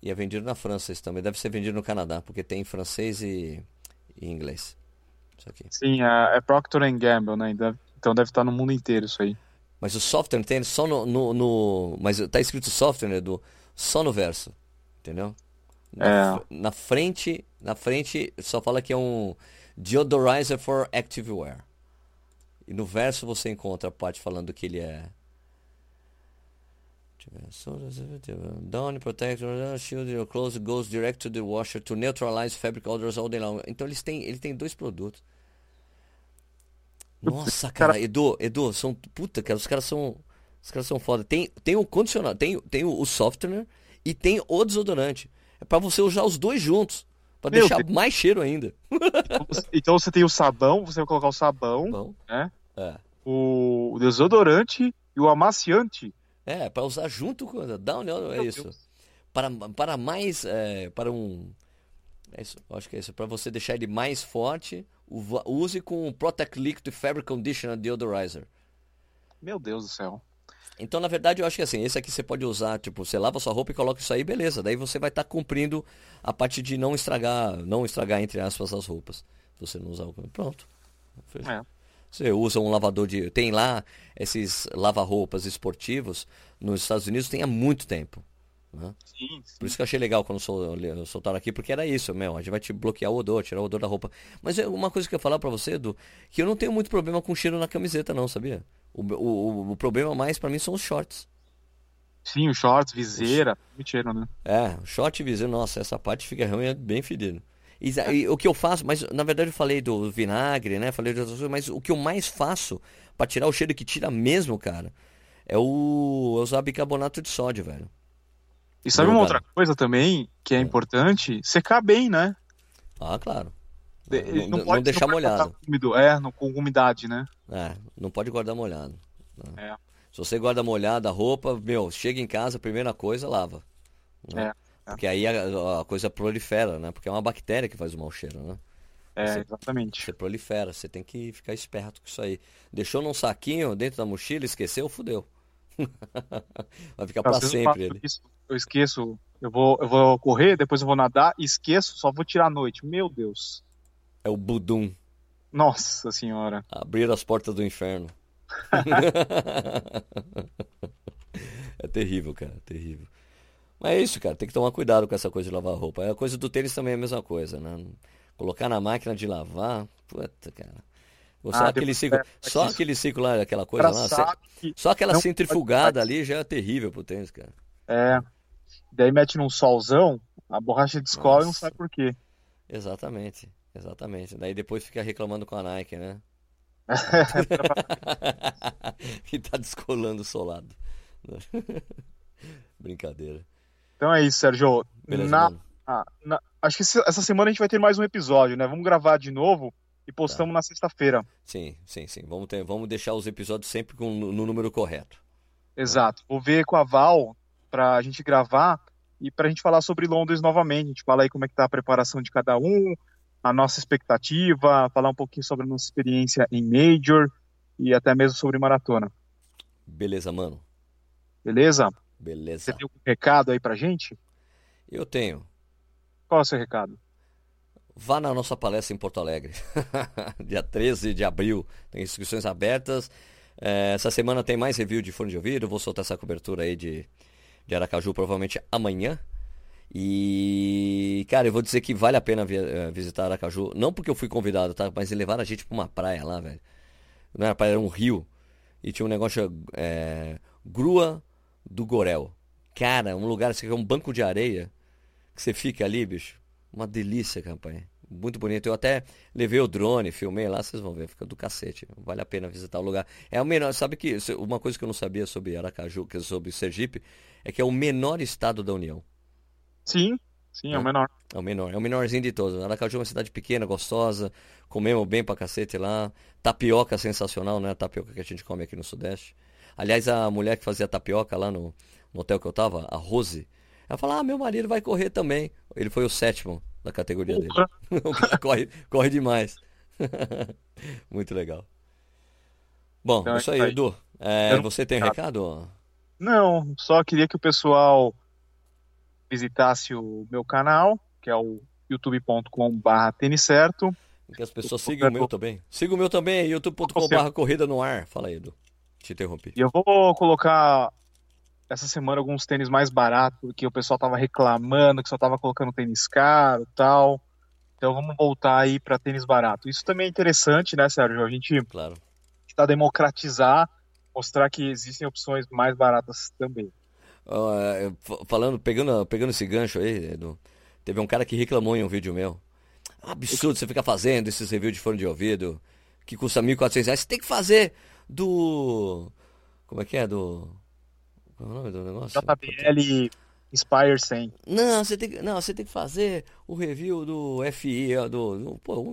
E é vendido na França isso também. Deve ser vendido no Canadá, porque tem francês e, e inglês. Isso aqui. Sim, é, é Procter Gamble, né? Então deve estar no mundo inteiro isso aí. Mas o software tem só no, no, no mas tá escrito software né, do só no verso, entendeu? Na, é. na frente, na frente só fala que é um Deodorizer for Activewear. E no verso você encontra a parte falando que ele é. Down protector, shield your clothes goes direct to the washer to neutralize fabric odors all day long. Então eles têm, ele tem dois produtos. Nossa, cara, Edu, Edu, são puta, cara, os caras são, os caras são foda. Tem, tem o condicionador, tem, tem o, o software e tem o desodorante. É para você usar os dois juntos. Pra Meu, deixar tem... mais cheiro ainda. Então você tem o sabão, você vai colocar o sabão, Bom. né? É. O desodorante e o amaciante. É, para usar junto com. Dá um é isso. Para, para mais. É, para um. É isso, acho que é isso. Para você deixar ele mais forte, use com o Protect Liquid Fabric Conditioner Deodorizer. Meu Deus do céu. Então, na verdade, eu acho que assim, esse aqui você pode usar, tipo, você lava sua roupa e coloca isso aí, beleza. Daí você vai estar tá cumprindo a parte de não estragar, não estragar, entre aspas, as roupas. Você não usar o. Pronto. É. Você usa um lavador de. Tem lá esses lava-roupas esportivos nos Estados Unidos tem há muito tempo. Né? Sim, sim. Por isso que eu achei legal quando sol, soltaram aqui, porque era isso, meu. A gente vai te bloquear o odor, tirar o odor da roupa. Mas é uma coisa que eu ia falar pra você, Edu, que eu não tenho muito problema com cheiro na camiseta, não, sabia? O, o, o problema mais para mim são os shorts. Sim, os shorts, viseira, muito cheiro, né? É, short e viseira, nossa, essa parte fica realmente bem fedida. E, e o que eu faço, mas na verdade eu falei do vinagre, né? Falei de outras coisas, mas o que eu mais faço pra tirar o cheiro que tira mesmo, cara, é o é usar bicarbonato de sódio, velho. E sabe uma outra coisa também que é É. importante? Secar bem, né? Ah, claro. De- Não, não não pode- deixar não molhado. úmido, é, no- com umidade, né? É, não pode guardar molhado. né? É. Se você guarda molhada a roupa, meu, chega em casa, a primeira coisa, lava. né? É, é. Porque aí a, a coisa prolifera, né? Porque é uma bactéria que faz o mau cheiro, né? É, Você- exatamente. Você prolifera, você tem que ficar esperto com isso aí. Deixou num saquinho dentro da mochila, esqueceu, fudeu. Vai ficar vezes eu sempre ele. isso, eu esqueço, eu vou, eu vou correr, depois eu vou nadar, esqueço, só vou tirar à noite. Meu Deus. É o Budum. Nossa senhora. Abrir as portas do inferno. É terrível, cara, terrível. Mas é isso, cara, tem que tomar cuidado com essa coisa de lavar roupa. A coisa do tênis também é a mesma coisa, né? Colocar na máquina de lavar, puta, cara. Ou só Ah, aquele ciclo, é, só isso. aquele ciclo lá, aquela coisa lá, só aquela centrifugada pode- ali já é terrível pro tênis, cara. é. Daí mete num solzão, a borracha descola e não sabe por quê. Exatamente, exatamente. Daí depois fica reclamando com a Nike, né? que tá descolando o solado. Brincadeira. Então é isso, Sérgio. Beleza, Na- ah, na- acho que essa semana a gente vai ter mais um episódio, né? Vamos gravar de novo e postamos na sexta-feira. Sim, sim, sim. Vamos ter, vamos deixar os episódios sempre com, no número correto. Exato. Vou ver com a Val pra gente gravar e pra gente falar sobre Londres novamente. A gente fala aí como é que tá a preparação de cada um, a nossa expectativa, falar um pouquinho sobre a nossa experiência em Major e até mesmo sobre maratona. Beleza, mano. Beleza? Você Beleza. tem algum recado aí pra gente? Eu tenho. Qual é o seu recado? Vá na nossa palestra em Porto Alegre. Dia 13 de abril. Tem inscrições abertas. É, essa semana tem mais review de fone de ouvido. Vou soltar essa cobertura aí de, de Aracaju provavelmente amanhã. E, cara, eu vou dizer que vale a pena eh, visitar Aracaju. Não porque eu fui convidado, tá? Mas levaram a gente pra uma praia lá, velho. Não era praia, era um rio. E tinha um negócio, é, Grua do Gorel. Cara, um lugar, assim, é um banco de areia. Que você fica ali, bicho. Uma delícia, campanha. Muito bonito. Eu até levei o drone, filmei lá, vocês vão ver, fica do cacete. Vale a pena visitar o lugar. É o menor, sabe que uma coisa que eu não sabia sobre Aracaju, que é sobre Sergipe, é que é o menor estado da União. Sim, sim, é o É. menor. É o menor, é o menorzinho de todos. Aracaju é uma cidade pequena, gostosa, comemos bem pra cacete lá. Tapioca sensacional, né? A tapioca que a gente come aqui no Sudeste. Aliás, a mulher que fazia tapioca lá no, no hotel que eu tava, a Rose, ela falou: Ah, meu marido vai correr também. Ele foi o sétimo da categoria dele. Corre, corre demais. Muito legal. Bom, Então é é isso aí, aí. Edu. É, você tem recado? Não, só queria que o visitasse o meu canal, que é o youtube.com.br tênis certo. Que as pessoas sigam o meu também. Siga o meu também, youtube.com.br corrida no ar. Fala aí, Edu. Te interrompi. E eu vou colocar essa semana alguns tênis mais baratos, porque o pessoal tava reclamando que só tava colocando tênis caro e tal. Então vamos voltar aí para tênis barato. Isso também é interessante, né, Sérgio? A gente Claro. está democratizar, mostrar que existem opções mais baratas também. Fa- falando, pegando, pegando esse gancho aí, Edu, teve um cara que reclamou em um vídeo meu. Absurdo você ficar fazendo esses reviews de fone de ouvido que custa 1.400 reais. Você tem que fazer do. Como é que é? Do. Qual é o nome do negócio? JBL Inspire 100. Não, você tem que, não, você tem que fazer o review do FI, do, do- pô,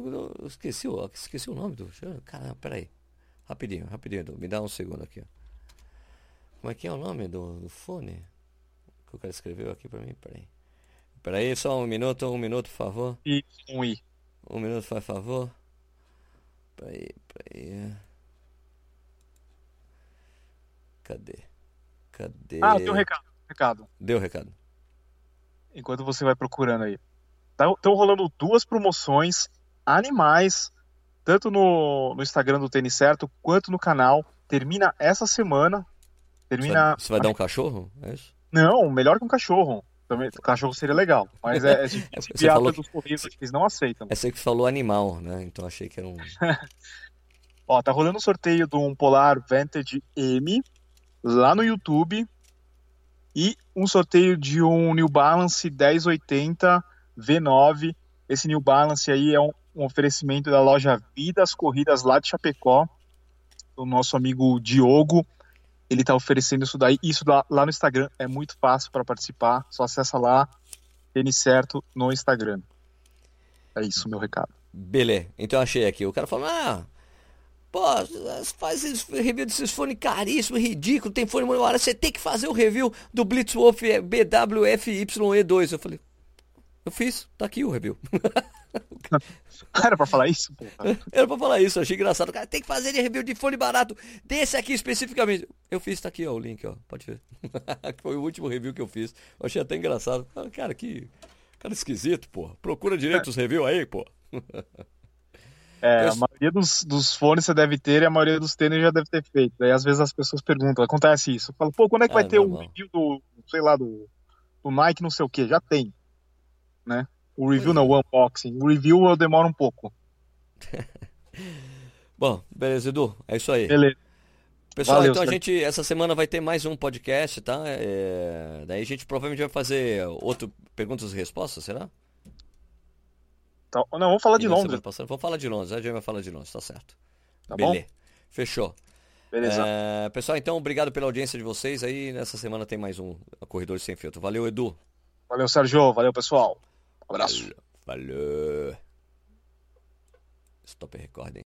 esqueci, o- esqueci o nome do, caramba, peraí, rapidinho, rapidinho, me dá um segundo aqui. Como é que é o nome do, do fone? Que o cara escreveu aqui pra mim, peraí. Peraí, só um minuto, um minuto, por favor, E um i. um minuto, faz favor. Peraí, peraí. Cadê? Cadê? Ah, tem um recado. recado. Deu o recado. enquanto você vai procurando aí. Estão rolando duas promoções animais, tanto no, no Instagram do Tênis Certo quanto no canal. Termina essa semana. Você vai, Termina. você vai dar um cachorro? É isso? Não, melhor que um cachorro. Também, cachorro seria legal. Mas é, é Você enviar falou pelos correios, eles não aceitam. É você que falou animal, né? Então achei que era um. Ó, tá rolando um sorteio de um Polar Vantage M lá no YouTube e um sorteio de um New Balance 1080 V9 Esse New Balance aí é um, um oferecimento da loja Vidas Corridas lá de Chapecó, do nosso amigo Diogo. Ele está oferecendo isso daí. Isso lá, lá no Instagram é muito fácil para participar. Só acessa lá, tênis certo no Instagram. É isso, meu recado. Beleza. Então achei aqui. O cara falou, ah, pô, faz review desses fones caríssimos, ridículo, tem fone uma hora, você tem que fazer o review do Blitzwolf BWFYE2. Eu falei, eu fiz, tá aqui o review. Era pra falar isso? Era pra falar isso, achei engraçado. Cara tem que fazer review de fone barato, desse aqui especificamente. Eu fiz, tá aqui ó, o link, ó, pode ver. Foi o último review que eu fiz. Eu achei até engraçado. Cara, que cara esquisito, pô. Procura direito os reviews aí, pô. É, a maioria dos, dos fones você deve ter e a maioria dos tênis já deve ter feito. Daí às vezes as pessoas perguntam, acontece isso. Eu falo, pô, quando é que vai é, ter o um review do, sei lá, do, do Nike não sei o que? Já tem. Né? O review não, o unboxing. O review eu demoro um pouco. Bom, beleza, Edu. É isso aí. Beleza. Pessoal, Valeu, então a gente, essa semana vai ter mais um podcast, tá? É, daí a gente provavelmente vai fazer outro perguntas e respostas, será? Tá, não, vamos falar de Londres. Passando, vamos falar de Londres, a gente vai falar de Londres, tá certo. Tá Beleza. bom? Fechou. Beleza. É, pessoal, então, obrigado pela audiência de vocês aí. Nessa semana tem mais um Corredor Sem Filtro. Valeu, Edu. Valeu, Sérgio. Valeu, pessoal. Um abraço. Valeu. Valeu. Stop recording.